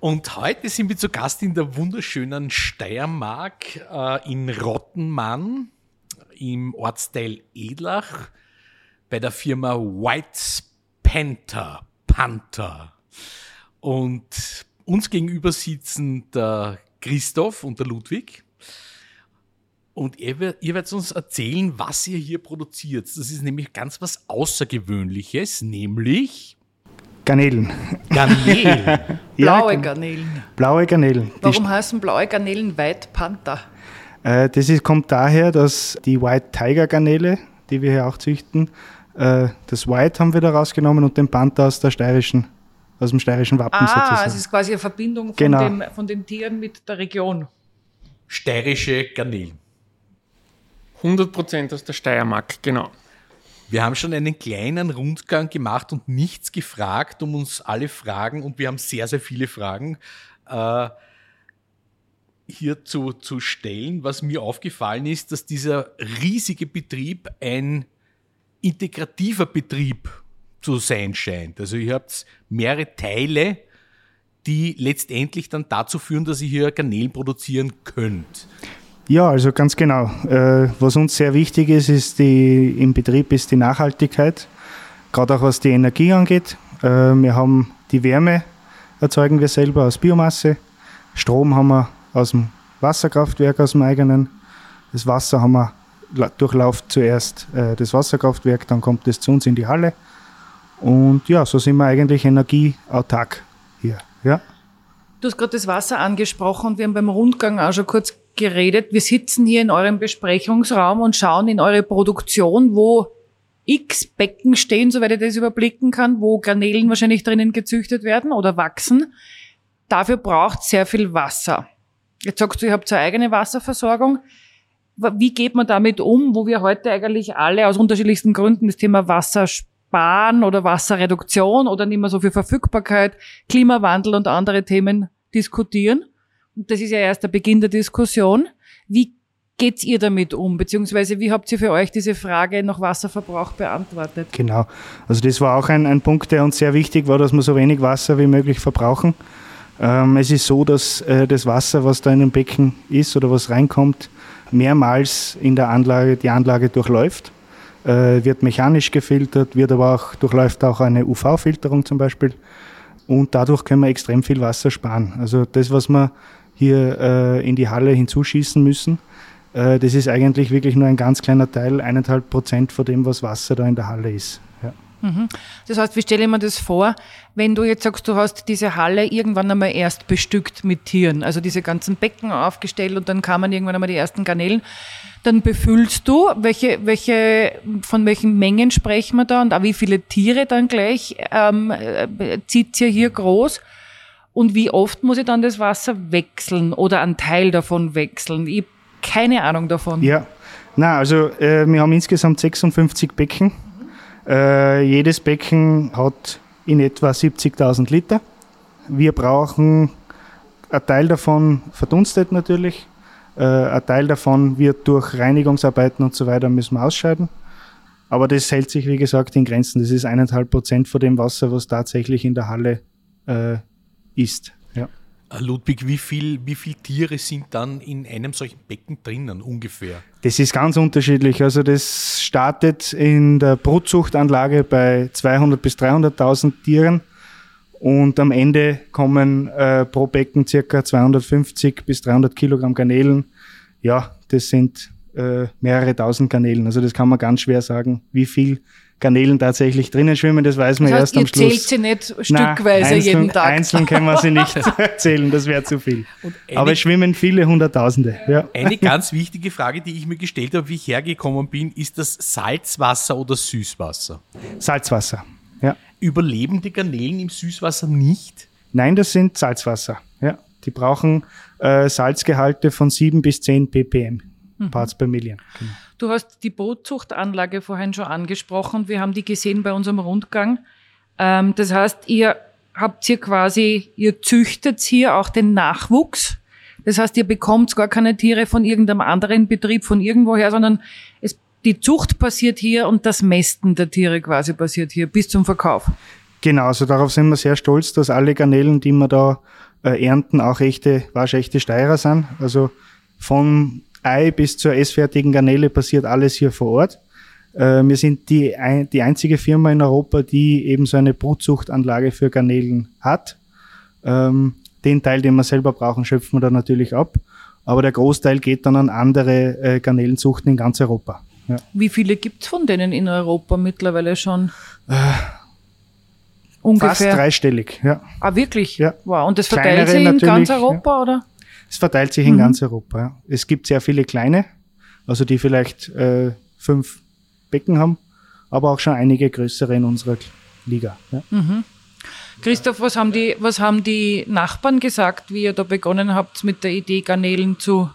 Und heute sind wir zu Gast in der wunderschönen Steiermark äh, in Rottenmann im Ortsteil Edlach bei der Firma White Panther. Panther. Und uns gegenüber sitzen der Christoph und der Ludwig. Und ihr, ihr werdet uns erzählen, was ihr hier produziert. Das ist nämlich ganz was Außergewöhnliches, nämlich Garnelen. Garnelen. blaue ja, Garnelen. Blaue Garnelen. Warum heißen blaue Garnelen White Panther? Äh, das ist, kommt daher, dass die White Tiger Garnele, die wir hier auch züchten, äh, das White haben wir da rausgenommen und den Panther aus der steirischen aus dem steirischen Wappen ah, sozusagen. Ah, es ist quasi eine Verbindung von, genau. dem, von den Tieren mit der Region. Steirische Garnelen. 100% aus der Steiermark, genau. Wir haben schon einen kleinen Rundgang gemacht und nichts gefragt, um uns alle Fragen, und wir haben sehr, sehr viele Fragen, äh, hier zu, zu stellen. Was mir aufgefallen ist, dass dieser riesige Betrieb ein integrativer Betrieb zu sein scheint. Also ihr habt mehrere Teile, die letztendlich dann dazu führen, dass ihr hier Garnelen produzieren könnt. Ja, also ganz genau. Äh, was uns sehr wichtig ist, ist die, im Betrieb ist die Nachhaltigkeit, gerade auch was die Energie angeht. Äh, wir haben die Wärme, erzeugen wir selber aus Biomasse. Strom haben wir aus dem Wasserkraftwerk, aus dem eigenen. Das Wasser haben wir durchlauft zuerst äh, das Wasserkraftwerk, dann kommt es zu uns in die Halle. Und ja, so sind wir eigentlich energieautark hier. Ja. Du hast gerade das Wasser angesprochen und wir haben beim Rundgang auch schon kurz geredet. Wir sitzen hier in eurem Besprechungsraum und schauen in eure Produktion, wo x Becken stehen, soweit ich das überblicken kann, wo Garnelen wahrscheinlich drinnen gezüchtet werden oder wachsen. Dafür braucht sehr viel Wasser. Jetzt sagst du, ihr habt eine eigene Wasserversorgung. Wie geht man damit um, wo wir heute eigentlich alle aus unterschiedlichsten Gründen das Thema Wasser sparen oder Wasserreduktion oder nicht mehr so viel Verfügbarkeit, Klimawandel und andere Themen diskutieren? Das ist ja erst der Beginn der Diskussion, wie geht's ihr damit um? Beziehungsweise wie habt ihr für euch diese Frage nach Wasserverbrauch beantwortet? Genau. Also das war auch ein, ein Punkt, der uns sehr wichtig war, dass wir so wenig Wasser wie möglich verbrauchen. Ähm, es ist so, dass äh, das Wasser, was da in dem Becken ist oder was reinkommt, mehrmals in der Anlage, die Anlage durchläuft, äh, wird mechanisch gefiltert, wird aber auch, durchläuft auch eine UV-Filterung zum Beispiel. Und dadurch können wir extrem viel Wasser sparen. Also das, was wir hier äh, in die Halle hinzuschießen müssen. Äh, das ist eigentlich wirklich nur ein ganz kleiner Teil, eineinhalb Prozent von dem, was Wasser da in der Halle ist. Ja. Mhm. Das heißt, wie stelle ich mir das vor, wenn du jetzt sagst, du hast diese Halle irgendwann einmal erst bestückt mit Tieren, also diese ganzen Becken aufgestellt und dann kamen irgendwann einmal die ersten Garnelen, dann befüllst du, welche, welche, von welchen Mengen sprechen wir da und auch wie viele Tiere dann gleich ähm, äh, zieht ihr hier groß? Und wie oft muss ich dann das Wasser wechseln oder einen Teil davon wechseln? Ich habe keine Ahnung davon. Ja, na also äh, wir haben insgesamt 56 Becken. Mhm. Äh, jedes Becken hat in etwa 70.000 Liter. Wir brauchen, ein Teil davon verdunstet natürlich, äh, ein Teil davon wird durch Reinigungsarbeiten und so weiter müssen wir ausscheiden. Aber das hält sich, wie gesagt, in Grenzen. Das ist eineinhalb Prozent von dem Wasser, was tatsächlich in der Halle äh, ist. Ja. Äh, Ludwig, wie viele wie viel Tiere sind dann in einem solchen Becken drinnen ungefähr? Das ist ganz unterschiedlich. Also das startet in der Brutzuchtanlage bei 200.000 bis 300.000 Tieren und am Ende kommen äh, pro Becken circa 250 bis 300 Kilogramm Garnelen. Ja, das sind äh, mehrere tausend Garnelen. Also das kann man ganz schwer sagen, wie viel Garnelen tatsächlich drinnen schwimmen, das weiß man das heißt, erst am Schluss. Ihr zählt sie nicht stückweise Nein, einzeln, jeden Tag. Einzeln können wir sie nicht zählen, das wäre zu viel. Aber es schwimmen viele Hunderttausende. Ja. Eine ganz wichtige Frage, die ich mir gestellt habe, wie ich hergekommen bin, ist das Salzwasser oder Süßwasser? Salzwasser. Ja. Überleben die Garnelen im Süßwasser nicht? Nein, das sind Salzwasser. Ja. Die brauchen äh, Salzgehalte von 7 bis 10 ppm, mhm. Parts per Million. Genau. Du hast die Brutzuchtanlage vorhin schon angesprochen. Wir haben die gesehen bei unserem Rundgang. Ähm, das heißt, ihr habt hier quasi, ihr züchtet hier auch den Nachwuchs. Das heißt, ihr bekommt gar keine Tiere von irgendeinem anderen Betrieb, von irgendwoher, sondern es, die Zucht passiert hier und das Mästen der Tiere quasi passiert hier bis zum Verkauf. Genau, also darauf sind wir sehr stolz, dass alle Garnelen, die wir da äh, ernten, auch echte, waschechte Steirer sind. Also von Ei bis zur essfertigen Garnele passiert alles hier vor Ort. Äh, wir sind die, die einzige Firma in Europa, die eben so eine Brutzuchtanlage für Garnelen hat. Ähm, den Teil, den wir selber brauchen, schöpfen wir da natürlich ab. Aber der Großteil geht dann an andere äh, Garnelenzuchten in ganz Europa. Ja. Wie viele gibt's von denen in Europa mittlerweile schon? Äh, Ungefähr. Fast dreistellig, ja. Ah, wirklich? Ja. Wow. Und das verteilt sich in ganz Europa, ja. oder? Es verteilt sich in mhm. ganz Europa. Es gibt sehr viele kleine, also die vielleicht äh, fünf Becken haben, aber auch schon einige größere in unserer Liga. Ja. Mhm. Christoph, was haben, die, was haben die Nachbarn gesagt, wie ihr da begonnen habt, mit der Idee, Garnelen zu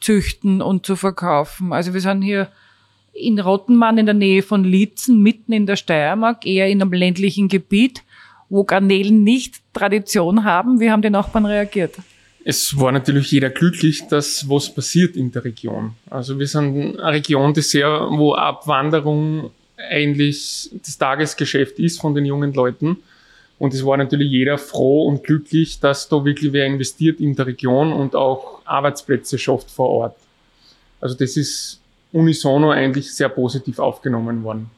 züchten und zu verkaufen? Also wir sind hier in Rottenmann in der Nähe von Lietzen, mitten in der Steiermark, eher in einem ländlichen Gebiet, wo Garnelen nicht Tradition haben. Wie haben die Nachbarn reagiert? Es war natürlich jeder glücklich, dass was passiert in der Region. Also wir sind eine Region, die sehr, wo Abwanderung eigentlich das Tagesgeschäft ist von den jungen Leuten. Und es war natürlich jeder froh und glücklich, dass da wirklich wer investiert in der Region und auch Arbeitsplätze schafft vor Ort. Also das ist unisono eigentlich sehr positiv aufgenommen worden.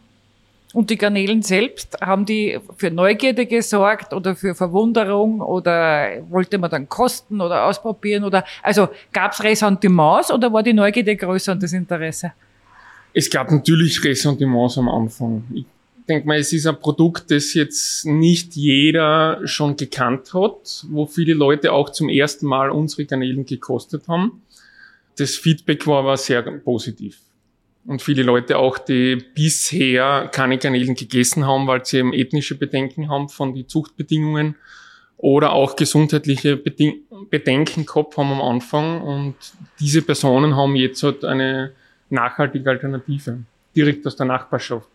Und die Garnelen selbst, haben die für Neugierde gesorgt oder für Verwunderung oder wollte man dann kosten oder ausprobieren oder also gab es Ressentiments oder war die Neugierde größer und das Interesse? Es gab natürlich Ressentiments am Anfang. Ich denke mal, es ist ein Produkt, das jetzt nicht jeder schon gekannt hat, wo viele Leute auch zum ersten Mal unsere Garnelen gekostet haben. Das Feedback war aber sehr positiv und viele Leute auch, die bisher keine Garnelen gegessen haben, weil sie eben ethnische Bedenken haben von den Zuchtbedingungen oder auch gesundheitliche Beding Bedenken gehabt haben am Anfang. Und diese Personen haben jetzt halt eine nachhaltige Alternative direkt aus der Nachbarschaft.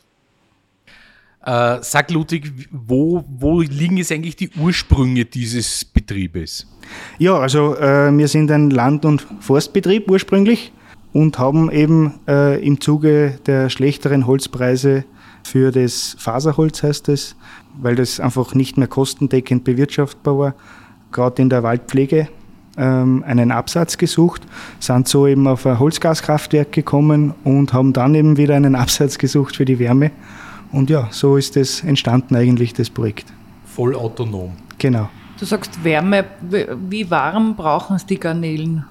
Äh, sag Ludwig, wo, wo liegen jetzt eigentlich die Ursprünge dieses Betriebes? Ja, also äh, wir sind ein Land- und Forstbetrieb ursprünglich und haben eben äh, im Zuge der schlechteren Holzpreise für das Faserholz heißt es, weil das einfach nicht mehr kostendeckend bewirtschaftbar war, gerade in der Waldpflege ähm, einen Absatz gesucht, sind so eben auf ein Holzgaskraftwerk gekommen und haben dann eben wieder einen Absatz gesucht für die Wärme. Und ja, so ist es entstanden eigentlich, das Projekt. Voll autonom. Genau. Du sagst Wärme, wie warm brauchen es die Garnelen?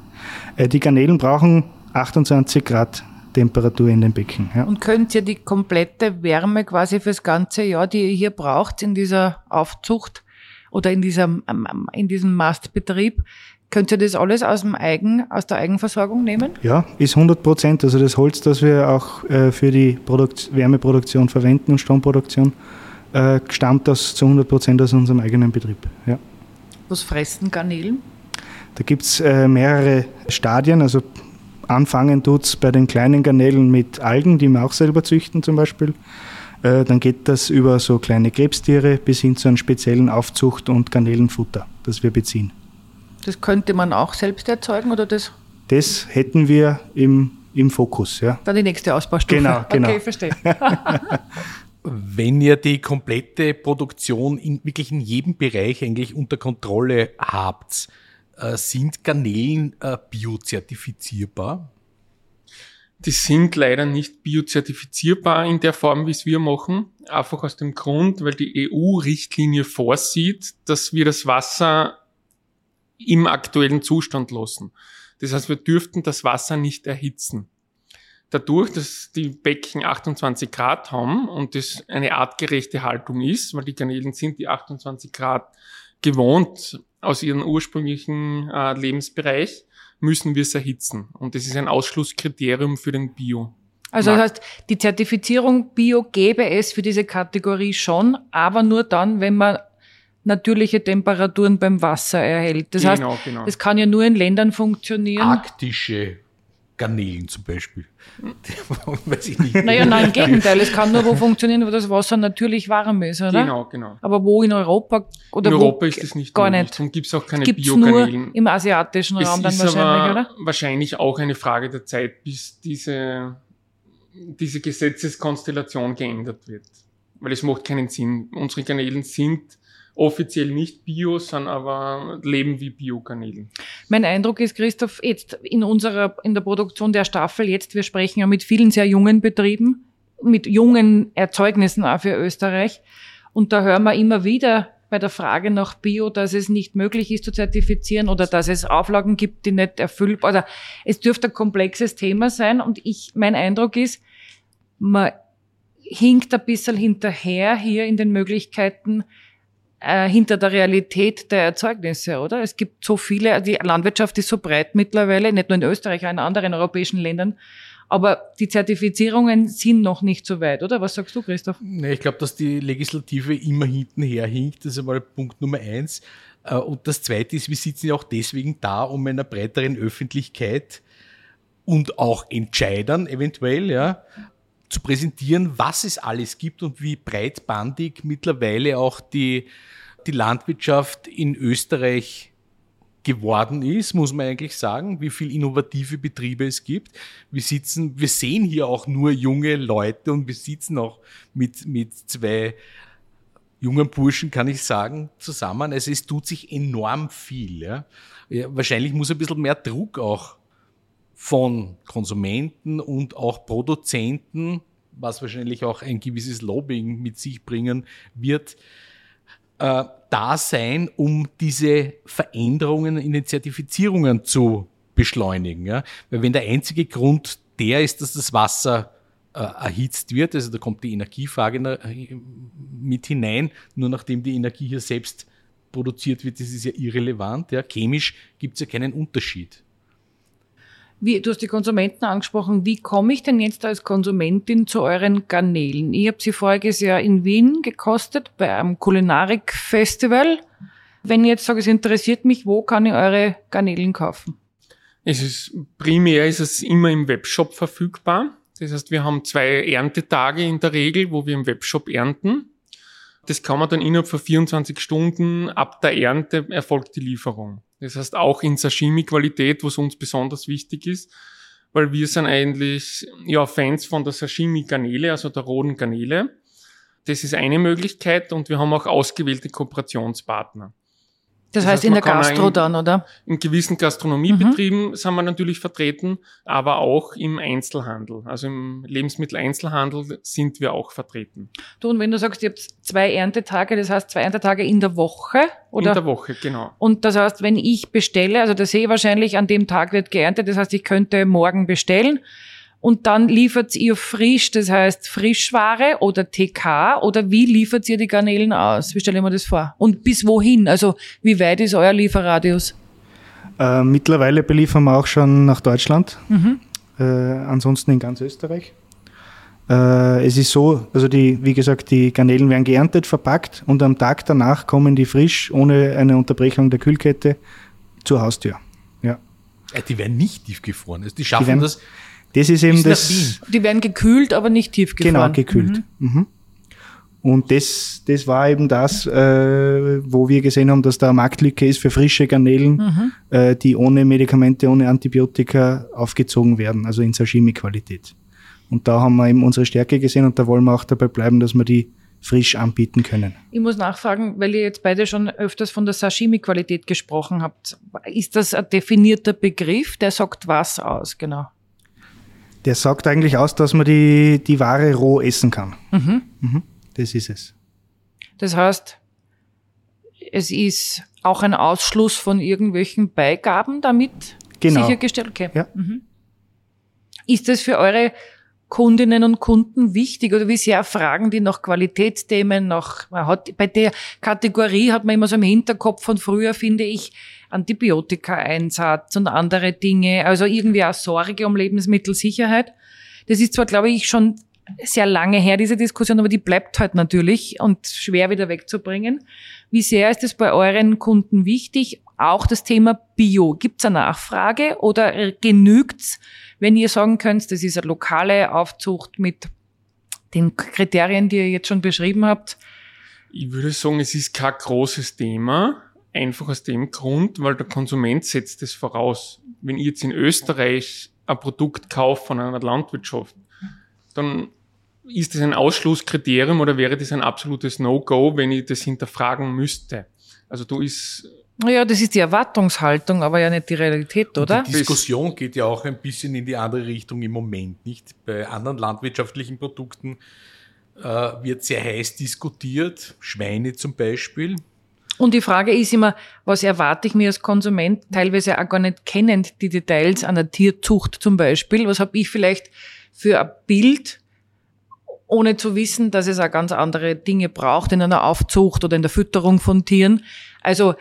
Äh, die Garnelen brauchen 28 Grad Temperatur in den Becken. Ja. Und könnt ihr die komplette Wärme quasi fürs ganze Jahr, die ihr hier braucht in dieser Aufzucht oder in, dieser, in diesem Mastbetrieb, könnt ihr das alles aus, dem Eigen, aus der Eigenversorgung nehmen? Ja, ist 100 Prozent. Also das Holz, das wir auch äh, für die Produkt Wärmeproduktion verwenden und Stromproduktion, äh, stammt das zu 100 Prozent aus unserem eigenen Betrieb. Ja. Was fressen Garnelen? Da gibt es äh, mehrere Stadien. Also Anfangen tut es bei den kleinen Garnelen mit Algen, die wir auch selber züchten zum Beispiel. Äh, dann geht das über so kleine Krebstiere bis hin zu einem speziellen Aufzucht- und Garnelenfutter, das wir beziehen. Das könnte man auch selbst erzeugen oder das? Das hätten wir im, im Fokus, ja. Dann die nächste Ausbaustufe. Genau, genau. Okay, verstehe. Wenn ihr die komplette Produktion in, wirklich in jedem Bereich eigentlich unter Kontrolle habt, äh, sind Garnelen äh, biozertifizierbar? Die sind leider nicht biozertifizierbar in der Form, wie es wir machen. Einfach aus dem Grund, weil die EU-Richtlinie vorsieht, dass wir das Wasser im aktuellen Zustand lassen. Das heißt, wir dürften das Wasser nicht erhitzen. Dadurch, dass die Becken 28 Grad haben und das eine artgerechte Haltung ist, weil die Garnelen sind die 28 Grad gewohnt aus ihrem ursprünglichen äh, Lebensbereich, müssen wir es erhitzen. Und das ist ein Ausschlusskriterium für den Bio. Also das heißt, die Zertifizierung Bio gäbe es für diese Kategorie schon, aber nur dann, wenn man natürliche Temperaturen beim Wasser erhält. Das Genau, heißt, genau. das kann ja nur in Ländern funktionieren. Arktische Garnelen zum Beispiel. Weiß ich nicht. Naja, nein, im Gegenteil. Es kann nur wo funktionieren, wo das Wasser natürlich warm ist, oder? Genau, genau. Aber wo in Europa oder In wo Europa ist es nicht gar möglich. nicht. Darum gibt es auch keine Biokanälen. im asiatischen Es Raum dann ist wahrscheinlich, aber oder? wahrscheinlich auch eine Frage der Zeit, bis diese, diese Gesetzeskonstellation geändert wird. Weil es macht keinen Sinn. Unsere Kanälen sind offiziell nicht Bio, sondern aber leben wie Biokanälen. Mein Eindruck ist, Christoph, jetzt in unserer, in der Produktion der Staffel, jetzt, wir sprechen ja mit vielen sehr jungen Betrieben, mit jungen Erzeugnissen auch für Österreich. Und da hören wir immer wieder bei der Frage nach Bio, dass es nicht möglich ist zu zertifizieren oder dass es Auflagen gibt, die nicht erfüllt, oder es dürfte ein komplexes Thema sein. Und ich, mein Eindruck ist, man hinkt ein bisschen hinterher hier in den Möglichkeiten, äh, hinter der Realität der Erzeugnisse, oder? Es gibt so viele, die Landwirtschaft ist so breit mittlerweile, nicht nur in Österreich, auch in anderen europäischen Ländern. Aber die Zertifizierungen sind noch nicht so weit, oder? Was sagst du, Christoph? Nee, ich glaube, dass die Legislative immer hintenher hinkt. Das ist einmal Punkt Nummer eins. Äh, Und das zweite ist, wir sitzen ja auch deswegen da, um einer breiteren Öffentlichkeit und auch Entscheidern eventuell, ja, zu präsentieren, was es alles gibt und wie breitbandig mittlerweile auch die, die Landwirtschaft in Österreich geworden ist, muss man eigentlich sagen, wie viel innovative Betriebe es gibt. Wir sitzen, wir sehen hier auch nur junge Leute und wir sitzen auch mit, mit zwei jungen Burschen, kann ich sagen, zusammen. Also es tut sich enorm viel. Ja. Ja, wahrscheinlich muss ein bisschen mehr Druck auch von Konsumenten und auch Produzenten, was wahrscheinlich auch ein gewisses Lobbying mit sich bringen wird, äh, da sein, um diese Veränderungen in den Zertifizierungen zu beschleunigen. Ja? Weil wenn der einzige Grund der ist, dass das Wasser äh, erhitzt wird, also da kommt die Energiefrage na- mit hinein, nur nachdem die Energie hier selbst produziert wird, das ist ja irrelevant. Ja? Chemisch gibt es ja keinen Unterschied. Wie, du hast die Konsumenten angesprochen. Wie komme ich denn jetzt als Konsumentin zu euren Garnelen? Ich habe sie voriges Jahr in Wien gekostet bei einem Kulinarik-Festival. Wenn ich jetzt sage, es interessiert mich, wo kann ich eure Garnelen kaufen? Es ist, primär ist es immer im Webshop verfügbar. Das heißt, wir haben zwei Erntetage in der Regel, wo wir im Webshop ernten. Das kann man dann innerhalb von 24 Stunden ab der Ernte erfolgt die Lieferung. Das heißt auch in Sashimi-Qualität, was uns besonders wichtig ist, weil wir sind eigentlich ja Fans von der Sashimi-Garnele, also der roten Garnele. Das ist eine Möglichkeit und wir haben auch ausgewählte Kooperationspartner. Das, Das heißt in der Gastro ein- dann, oder? In gewissen Gastronomiebetrieben sind wir natürlich vertreten, aber auch im Einzelhandel. Also im Lebensmitteleinzelhandel sind wir auch vertreten. Du, und wenn du sagst, ihr habt zwei Erntetage, das heißt zwei Erntetage in der Woche, oder? In der Woche, genau. Und das heißt, wenn ich bestelle, also das sehe ich wahrscheinlich, an dem Tag wird geerntet, das heißt, ich könnte morgen bestellen und dann liefert ihr frisch, das heißt Frischware oder TK oder wie liefert ihr die Garnelen aus? Wie stelle ich mir das vor? Und bis wohin? Also wie weit ist euer Lieferradius? Äh, mittlerweile beliefern wir auch schon nach Deutschland, äh, ansonsten in ganz Österreich. Äh, es ist so, also die, wie gesagt, die Garnelen werden geerntet, verpackt und am Tag danach kommen die frisch, ohne eine Unterbrechung der Kühlkette, zur Haustür. Ja. Äh, Die werden nicht tiefgefroren. Also die schaffen werden das Das ist eben das. Die werden gekühlt, aber nicht tiefgefroren. Genau, gekühlt. Mhm. Und das, das war eben das, äh, wo wir gesehen haben, dass da eine Marktlücke ist für frische Garnelen, äh, die ohne Medikamente, ohne Antibiotika aufgezogen werden, also in Sashimi-Qualität. Und da haben wir eben unsere Stärke gesehen und da wollen wir auch dabei bleiben, dass wir die frisch anbieten können. Ich muss nachfragen, weil ihr jetzt beide schon öfters von der Sashimi-Qualität gesprochen habt. Ist das ein definierter Begriff? Der sagt was aus, genau? Der sagt eigentlich aus, dass man die, die Ware roh essen kann. Mhm. Das ist es. Das heißt, es ist auch ein Ausschluss von irgendwelchen Beigaben damit Genau. sichergestellt. Okay. Ja. Mhm. Ist das für eure Kundinnen und Kunden wichtig oder wie sehr fragen die nach Qualitätsthemen, nach, man hat, bei der Kategorie hat man immer so im Hinterkopf von früher, finde ich, Antibiotika-Einsatz und andere Dinge, also irgendwie auch Sorge um Lebensmittelsicherheit. Das ist zwar, glaube ich, schon sehr lange her, diese Diskussion, aber die bleibt halt natürlich und schwer wieder wegzubringen. Wie sehr ist es bei euren Kunden wichtig? Auch das Thema Bio. Gibt es eine Nachfrage oder genügt's, wenn ihr sagen könnt, das ist eine lokale Aufzucht mit den Kriterien, die ihr jetzt schon beschrieben habt? Ich würde sagen, es ist kein großes Thema. Einfach aus dem Grund, weil der Konsument setzt es voraus. Wenn ich jetzt in Österreich ein Produkt kaufe von einer Landwirtschaft, dann ist das ein Ausschlusskriterium oder wäre das ein absolutes No-Go, wenn ich das hinterfragen müsste? Also du ist ja, das ist die Erwartungshaltung, aber ja nicht die Realität, oder? Und die Diskussion geht ja auch ein bisschen in die andere Richtung im Moment, nicht? Bei anderen landwirtschaftlichen Produkten äh, wird sehr heiß diskutiert, Schweine zum Beispiel. Und die Frage ist immer, was erwarte ich mir als Konsument, teilweise auch gar nicht kennend die Details einer Tierzucht zum Beispiel. Was habe ich vielleicht für ein Bild, ohne zu wissen, dass es auch ganz andere Dinge braucht in einer Aufzucht oder in der Fütterung von Tieren. Also,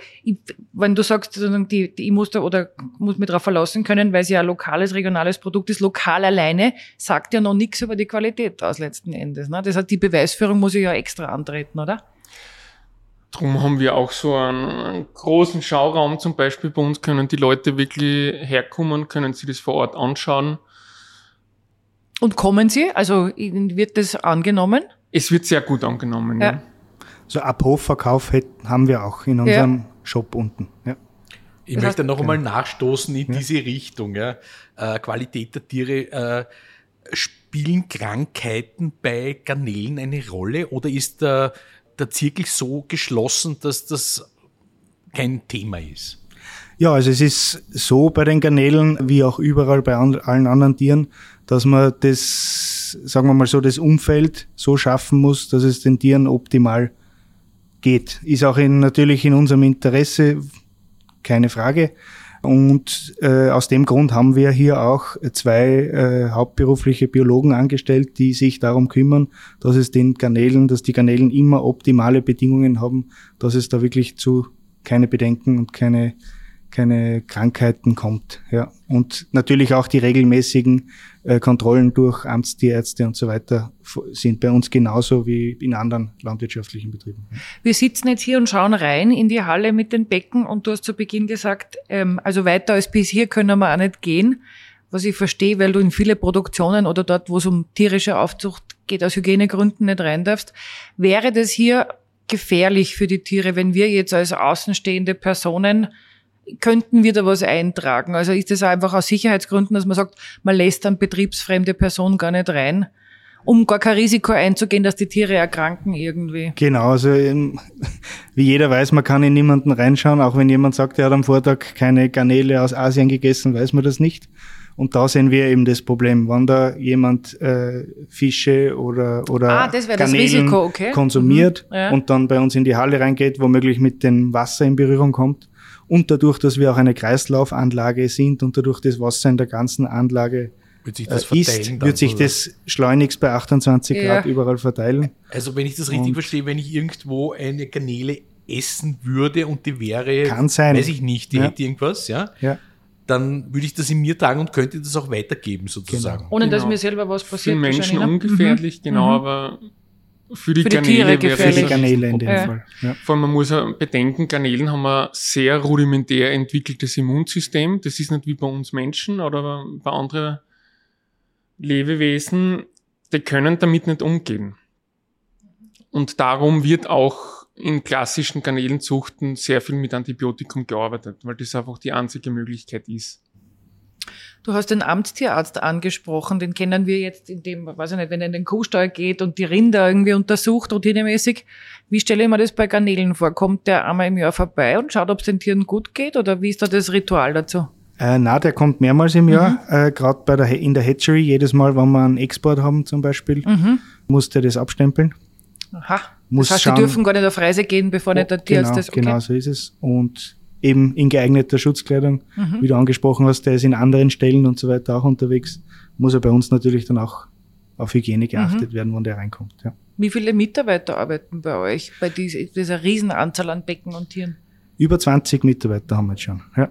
wenn du sagst, die, die, ich muss da oder muss mich darauf verlassen können, weil es ja ein lokales, regionales Produkt ist, lokal alleine, sagt ja noch nichts über die Qualität aus letzten Endes. Ne? Das heißt, die Beweisführung muss ich ja extra antreten, oder? Drum haben wir auch so einen, großen Schauraum zum Beispiel bei uns, können die Leute wirklich herkommen, können sich das vor Ort anschauen. Und kommen sie? Also wird das angenommen? Es wird sehr gut angenommen, ja. ja. So Abhofverkauf haben wir auch in unserem ja. Shop unten. Ja. Ich das möchte noch einmal genau. nachstoßen in ja. diese Richtung. Ja. Äh, Qualität der Tiere. Äh, spielen Krankheiten bei Garnelen eine Rolle oder ist der, der Zirkel so geschlossen, dass das kein Thema ist? Ja, also es ist so bei den Garnelen wie auch überall bei allen anderen Tieren, dass man das, sagen wir mal so, das Umfeld so schaffen muss, dass es den Tieren optimal geht. Ist auch in, natürlich in unserem Interesse, keine Frage. Und äh, aus dem Grund haben wir hier auch zwei äh, hauptberufliche Biologen angestellt, die sich darum kümmern, dass es den Garnelen, dass die Garnelen immer optimale Bedingungen haben, dass es da wirklich zu keine Bedenken und keine keine Krankheiten kommt. Ja. Und natürlich auch die regelmäßigen äh, Kontrollen durch Amtstierärzte und so weiter sind bei uns genauso wie in anderen landwirtschaftlichen Betrieben. Wir sitzen jetzt hier und schauen rein in die Halle mit den Becken und du hast zu Beginn gesagt, ähm, also weiter als bis hier können wir auch nicht gehen. Was ich verstehe, weil du in viele Produktionen oder dort, wo es um tierische Aufzucht geht, aus Hygienegründen nicht rein darfst. Wäre das hier gefährlich für die Tiere, wenn wir jetzt als außenstehende Personen könnten wir da was eintragen? Also ist das einfach aus Sicherheitsgründen, dass man sagt, man lässt dann betriebsfremde Person gar nicht rein? um gar kein Risiko einzugehen, dass die Tiere erkranken irgendwie. Genau, also ähm, wie jeder weiß, man kann in niemanden reinschauen, auch wenn jemand sagt, er hat am Vortag keine Garnele aus Asien gegessen, weiß man das nicht. Und da sehen wir eben das Problem, wenn da jemand äh, Fische oder, oder ah, das Garnelen das Risiko, okay. konsumiert mhm, ja. und dann bei uns in die Halle reingeht, womöglich mit dem Wasser in Berührung kommt, und dadurch, dass wir auch eine Kreislaufanlage sind und dadurch das Wasser in der ganzen Anlage wird sich das äh, ist, wird sich das schleunigst bei 28 ja. Grad überall verteilen. Also wenn ich das richtig und verstehe, wenn ich irgendwo eine Garnele essen würde und die wäre, kann sein. weiß ich nicht, die ja. hätte irgendwas, ja, ja, dann würde ich das in mir tragen und könnte das auch weitergeben sozusagen. Genau. Ohne dass genau. mir selber was passiert. Für Menschen ne? ungefährlich, mhm. genau, mhm. aber für die, für die Garnele Tiere wäre Für die Garnele in dem ja. Fall. Ja. Vor allem, man muss ja bedenken, Garnelen haben ein sehr rudimentär entwickeltes Immunsystem. Das ist nicht wie bei uns Menschen oder bei anderen Lebewesen. Die können damit nicht umgehen. Und darum wird auch in klassischen Garnelenzuchten sehr viel mit Antibiotikum gearbeitet, weil das einfach die einzige Möglichkeit ist. Du hast den Amtstierarzt angesprochen, den kennen wir jetzt in dem, weiß ich nicht, wenn er in den Kuhstall geht und die Rinder irgendwie untersucht, routinemäßig. Wie stelle ich mir das bei Garnelen vor? Kommt der einmal im Jahr vorbei und schaut, ob es den Tieren gut geht oder wie ist da das Ritual dazu? Äh, na, der kommt mehrmals im Jahr, mhm. äh, gerade bei der in der Hatchery. Jedes Mal, wenn wir einen Export haben zum Beispiel, mhm. muss der das abstempeln. Aha. Muss das heißt, schauen, die dürfen gar nicht auf Reise gehen, bevor oh, nicht der Tierarzt genau, das. Okay. Genau, so ist es. Und eben in geeigneter Schutzkleidung, mhm. wie du angesprochen hast, der ist in anderen Stellen und so weiter auch unterwegs, muss er bei uns natürlich dann auch auf Hygiene geachtet mhm. werden, wenn der reinkommt. Ja. Wie viele Mitarbeiter arbeiten bei euch, bei dieser, Riesenanzahl an Becken und Tieren? Über 20 Mitarbeiter haben wir jetzt schon, ja.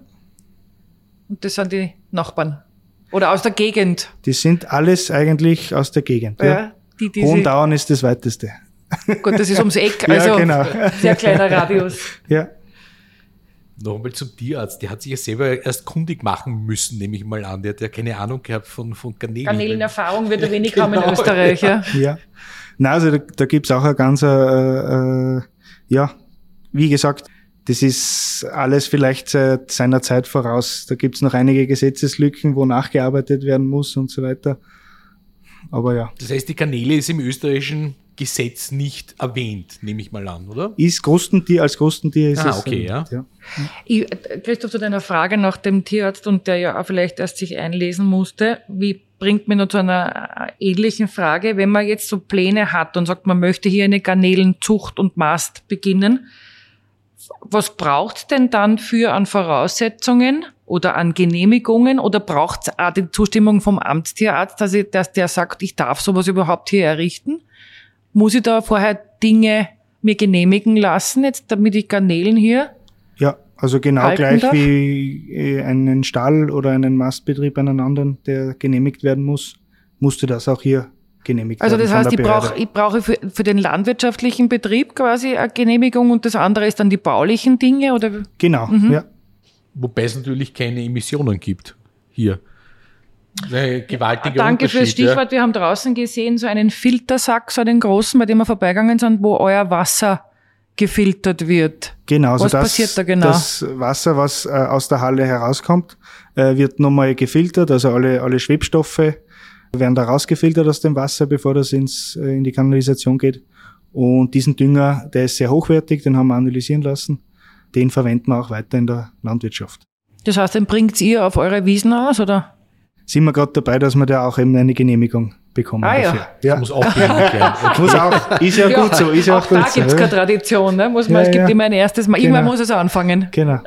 Und das sind die Nachbarn? Oder aus der Gegend. Die sind alles eigentlich aus der Gegend. Ja. Ja. Die, die Hohendauern ist das weiteste. Gut, das ist ums Eck, Ja, also genau. sehr kleiner Radius. Ja. Nochmal zum Tierarzt. Der hat sich ja selber erst kundig machen müssen, nehme ich mal an. Der hat ja keine Ahnung gehabt von, von Garnelen. Garnelenerfahrung wird er wenig haben in Genau. Österreich. Ja. Ja. Na, also da, da gibt's auch ein ganz, äh, äh, ja, wie gesagt, das ist alles vielleicht seit seiner Zeit voraus. Da gibt's noch einige Gesetzeslücken, wo nachgearbeitet werden muss und so weiter. Aber ja, Das heißt, die Garnele ist im österreichischen Gesetz nicht erwähnt, nehme ich mal an, oder? ist Krustentier, als Krustentier ist Ah, es. okay, äh, ja. Ich, Christoph, zu deiner Frage nach dem Tierarzt und der ja auch vielleicht erst sich einlesen musste, wie bringt mir noch zu einer äh, ähnlichen Frage, wenn man jetzt so Pläne hat und sagt, man möchte hier eine Garnelenzucht und Mast beginnen, was braucht's denn dann für an Voraussetzungen oder an Genehmigungen oder braucht's auch die Zustimmung vom Amtstierarzt, dass, ich, dass der sagt, ich darf sowas überhaupt hier errichten? Muss ich da vorher Dinge mir genehmigen lassen, jetzt damit ich Garnelen hier Ja, also genau gleich darf? wie äh, einen Stall oder einen Mastbetrieb einen anderen, der genehmigt werden muss, musste das auch hier genehmigt Also werden. das von heißt, ich brauche ich brauche für, für den landwirtschaftlichen Betrieb quasi eine Genehmigung und das andere ist dann die baulichen Dinge oder Genau, Mhm. ja. Wobei es natürlich keine Emissionen gibt hier. Ein gewaltiger Danke fürs Stichwort. Wir haben draußen gesehen so einen Filtersack, so einen großen, bei dem wir vorbeigegangen sind, wo euer Wasser gefiltert wird. Genau, also Was das, passiert da genau? das Wasser, was äh, aus der Halle herauskommt, äh, wird nochmal gefiltert, also alle, alle Schwebstoffe werden da rausgefiltert aus dem Wasser, bevor das ins, äh, in die Kanalisation geht. Und diesen Dünger, der ist sehr hochwertig, den haben wir analysieren lassen. Den verwenden wir auch weiter in der Landwirtschaft. Das heißt, den bringt ihr auf eure Wiesen aus, oder? Sind wir gerade dabei, dass wir da auch eben eine Genehmigung bekommen Ah, ja. dafür. Das muss auch genehmigt werden. Muss auch, ist ja, gut so, ist ja auch, auch da gut so. gibt's ja. keine Tradition, ne? Muss man, Ja, es gibt ja. immer ein erstes Mal. Irgendwann Genau. muss es anfangen. Genau.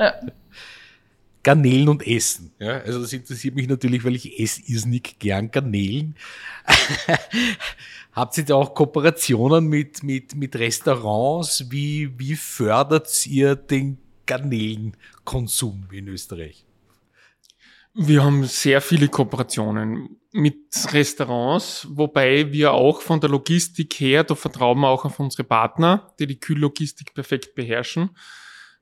Garnelen und Essen. Ja, also das interessiert mich natürlich, weil ich esse irrsinnig gern Garnelen. Habt ihr da auch Kooperationen mit, mit, mit Restaurants? Wie, wie fördert ihr den Garnelenkonsum in Österreich? Wir haben sehr viele Kooperationen mit Restaurants, wobei wir auch von der Logistik her, da vertrauen wir auch auf unsere Partner, die die Kühllogistik perfekt beherrschen,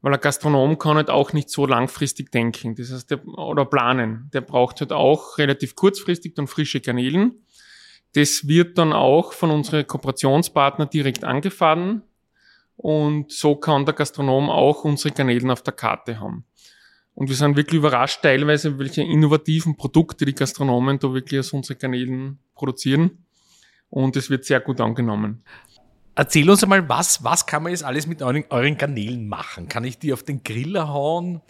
weil ein Gastronom kann halt auch nicht so langfristig denken, das heißt, der, oder planen. Der braucht halt auch relativ kurzfristig dann frische Garnelen. Das wird dann auch von unseren Kooperationspartnern direkt angefahren und so kann der Gastronom auch unsere Garnelen auf der Karte haben. Und wir sind wirklich überrascht teilweise, welche innovativen Produkte die Gastronomen da wirklich aus unseren Kanälen produzieren. Und es wird sehr gut angenommen. Erzähl uns einmal, was, was kann man jetzt alles mit euren, euren Garnelen machen? Kann ich die auf den Griller hauen?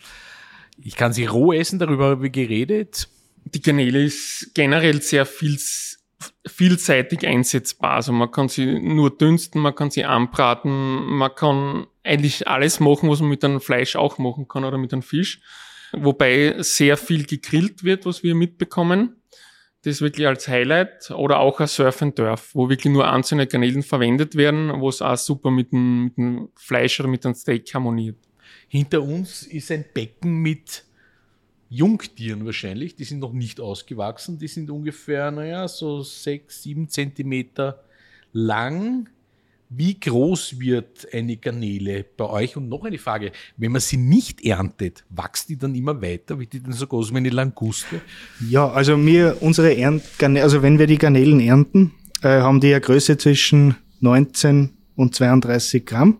Ich kann sie roh essen, darüber haben wir geredet. Die Garnele ist generell sehr viel, vielseitig einsetzbar. Also man kann sie nur dünsten, man kann sie anbraten, man kann eigentlich alles machen, was man mit einem Fleisch auch machen kann oder mit einem Fisch. Wobei sehr viel gegrillt wird, was wir mitbekommen. Das wirklich als Highlight. Oder auch ein Surf and Turf, wo wirklich nur einzelne Garnelen verwendet werden, wo es auch super mit dem, mit dem Fleisch oder mit dem Steak harmoniert. Hinter uns ist ein Becken mit Jungtieren wahrscheinlich. Die sind noch nicht ausgewachsen. Die sind ungefähr, naja, so sechs, sieben Zentimeter lang. Wie groß wird eine Garnele bei euch? Und noch eine Frage. Wenn man sie nicht erntet, wächst die dann immer weiter? Wird die dann so groß wie eine Languste? Ja, also wir, unsere Ernt, also wenn wir die Garnelen ernten, äh, haben die eine Größe zwischen 19 und 32 Gramm.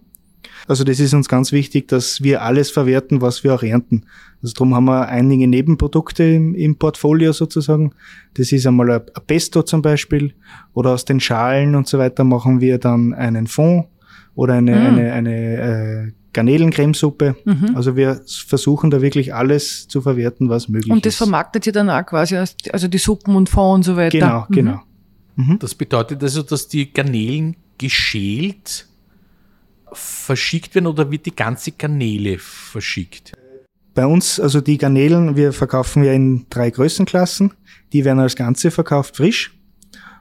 Also das ist uns ganz wichtig, dass wir alles verwerten, was wir auch ernten. Also darum haben wir einige Nebenprodukte im, im Portfolio sozusagen. Das ist einmal ein Pesto zum Beispiel oder aus den Schalen und so weiter machen wir dann einen Fond oder eine, Mm. eine, eine äh, Garnelencremesuppe. Mhm. Also wir versuchen da wirklich alles zu verwerten, was möglich Und das ist. vermarktet ihr dann auch quasi, als, also die Suppen und Fond und so weiter. Genau, Mhm. genau. Das bedeutet also, dass die Garnelen geschält verschickt werden oder wird die ganze Garnele verschickt? Bei uns, also die Garnelen, wir verkaufen ja in drei Größenklassen. Die werden als Ganze verkauft frisch.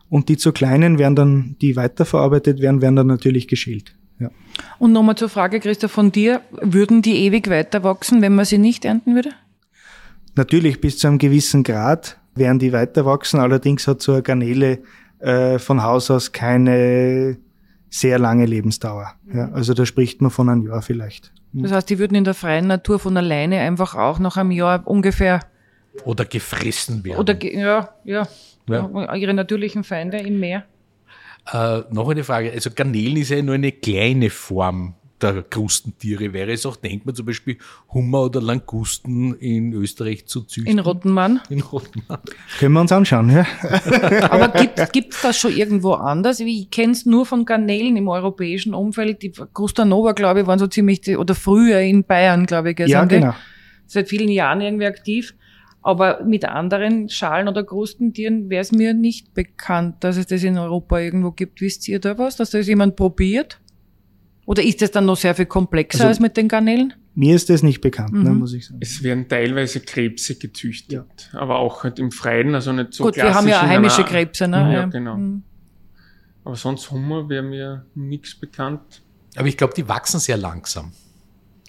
Und die zu kleinen werden dann, die weiterverarbeitet werden, werden dann natürlich geschält. Ja. Und nochmal zur Frage, Christoph, von dir, würden die ewig weiter wachsen, wenn man sie nicht ernten würde? Natürlich bis zu einem gewissen Grad werden die weiter wachsen. Allerdings hat so eine Garnele äh, von Haus aus keine sehr lange Lebensdauer. Ja, also da spricht man von einem Jahr vielleicht. Das heißt, die würden in der freien Natur von alleine einfach auch nach einem Jahr ungefähr Oder gefressen werden. oder ge- ja, ja, Ja. ihre natürlichen Feinde im Meer. Äh, noch eine Frage. Also Garnelen ist ja nur eine kleine Form der Krustentiere. Wäre es auch denkbar, zum Beispiel Hummer oder Langusten in Österreich zu züchten? In Rottenmann. In Rottenmann. Können wir uns anschauen, ja? Aber gibt gibt's das schon irgendwo anders? Wie Ich kenne es nur von Garnelen im europäischen Umfeld. Die Krustanova, glaube ich, waren so ziemlich, die, oder früher in Bayern, glaube ich, Ja, sind die? genau. Seit vielen Jahren irgendwie aktiv. Aber mit anderen Schalen- oder Krustentieren wäre es mir nicht bekannt, dass es das in Europa irgendwo gibt. Wisst ihr da was, dass das jemand probiert? Oder ist das dann noch sehr viel komplexer Also- als mit den Garnelen? Mir ist das nicht bekannt, ne, Mhm. muss ich sagen. Es werden teilweise Krebse gezüchtet, aber auch halt im Freien, also nicht so Gut, wir haben ja klassisch heimische Krebse, ne? Ja, Ja. genau. Mhm. Aber sonst Hummer wäre mir nichts bekannt. Aber ich glaube, die wachsen sehr langsam,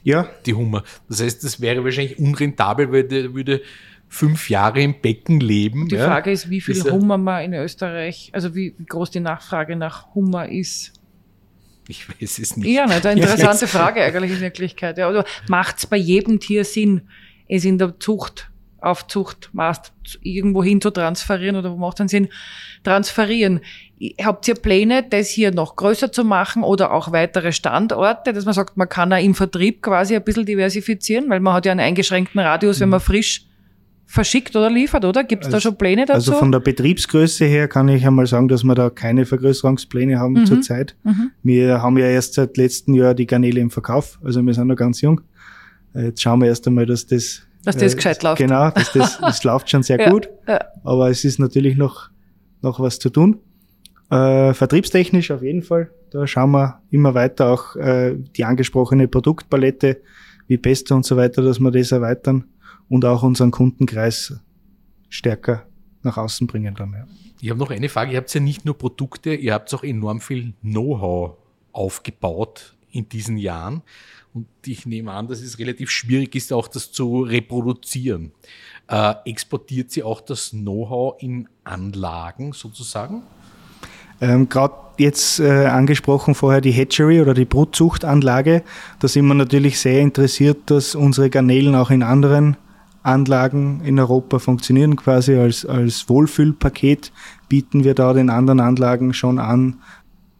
Ja, die Hummer. Das heißt, das wäre wahrscheinlich unrentabel, weil der würde fünf Jahre im Becken leben. Die ja. Frage ist, wie viel Ist ja- Hummer man in Österreich, also wie groß die Nachfrage nach Hummer ist. Ich weiß es nicht. Ja, ne, eine interessante Frage eigentlich in Wirklichkeit. Ja. Oder macht es bei jedem Tier Sinn, es in der Zucht, Aufzuchtmaß irgendwo hin zu transferieren oder wo macht einen Sinn? Transferieren. Habt ihr Pläne, das hier noch größer zu machen oder auch weitere Standorte, dass man sagt, man kann auch im Vertrieb quasi ein bisschen diversifizieren, weil man hat ja einen eingeschränkten Radius, wenn man frisch verschickt oder liefert, oder? Gibt es da Also- schon Pläne dazu? also von der Betriebsgröße her kann ich einmal sagen, dass wir da keine Vergrößerungspläne haben Mhm. zurzeit. Mhm. Wir haben ja erst seit letztem Jahr die Garnele im Verkauf, also wir sind noch ganz jung. Äh, Jetzt schauen wir erst einmal, dass das Dass das gescheit läuft. Genau, dass das, das läuft schon sehr Ja, gut, ja. aber es ist natürlich noch, noch was zu tun. Äh, vertriebstechnisch auf jeden Fall. Da schauen wir immer weiter auch äh, die angesprochene Produktpalette wie Pesto und so weiter, dass wir das erweitern und auch unseren Kundenkreis stärker nach außen bringen dann. Ja. Ich habe noch eine Frage. Ihr habt ja nicht nur Produkte, ihr habt auch enorm viel Know-how aufgebaut in diesen Jahren. Und ich nehme an, dass es relativ schwierig ist, auch das zu reproduzieren. Äh, exportiert sie auch das Know-how in Anlagen sozusagen? Ähm, Gerade jetzt äh, angesprochen vorher die Hatchery oder die Brutzuchtanlage. Da sind wir natürlich sehr interessiert, dass unsere Garnelen auch in anderen Anlagen in Europa funktionieren. Quasi als, als Wohlfühlpaket bieten wir da den anderen Anlagen schon an,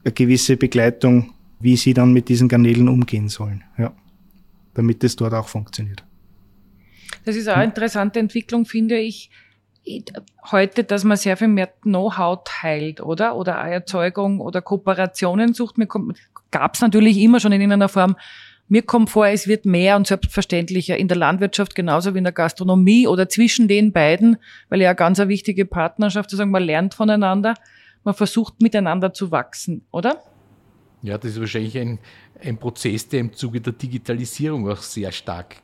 eine gewisse Begleitung, wie sie dann mit diesen Garnelen umgehen sollen. Ja. Damit es dort auch funktioniert. Das ist auch eine interessante Entwicklung, finde ich, heute, dass man sehr viel mehr Know-how teilt, oder? Oder Erzeugung oder Kooperationen sucht. Gab es natürlich immer schon in irgendeiner Form. Mir kommt vor, es wird mehr und selbstverständlicher in der Landwirtschaft genauso wie in der Gastronomie oder zwischen den beiden, weil ja eine ganz eine wichtige Partnerschaft, sozusagen, man lernt voneinander, man versucht miteinander zu wachsen, oder? Ja, das ist wahrscheinlich ein, ein Prozess, der im Zuge der Digitalisierung auch sehr stark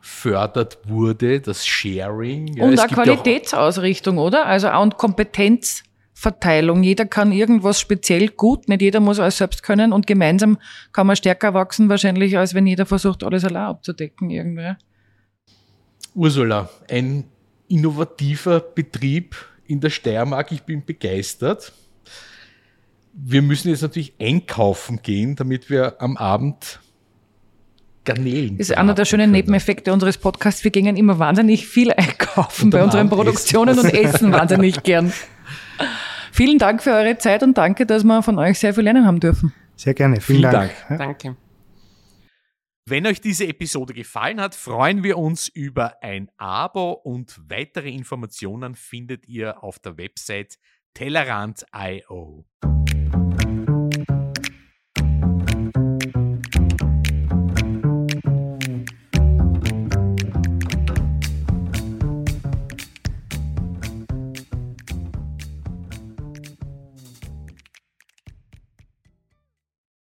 gefördert wurde, das Sharing. Ja, und ja Qualitätsausrichtung, oder? Also auch und Kompetenzverteilung. Jeder kann irgendwas speziell gut, nicht jeder muss alles selbst können und gemeinsam kann man stärker wachsen wahrscheinlich, als wenn jeder versucht, alles allein abzudecken irgendwie. Ursula, ein innovativer Betrieb in der Steiermark. Ich bin begeistert. Wir müssen jetzt natürlich einkaufen gehen, damit wir am Abend Garnelen. Das ist einer der schönen. Nebeneffekte unseres Podcasts. Wir gingen immer wahnsinnig viel einkaufen bei unseren Produktionen essen. und essen wahnsinnig gern. Vielen Dank für eure Zeit und danke, dass wir von euch sehr viel lernen haben dürfen. Sehr gerne. Vielen, Vielen Dank. Dank. Ja. Danke. Wenn euch diese Episode gefallen hat, freuen wir uns über ein Abo und weitere Informationen findet ihr auf der Website tellerant.io.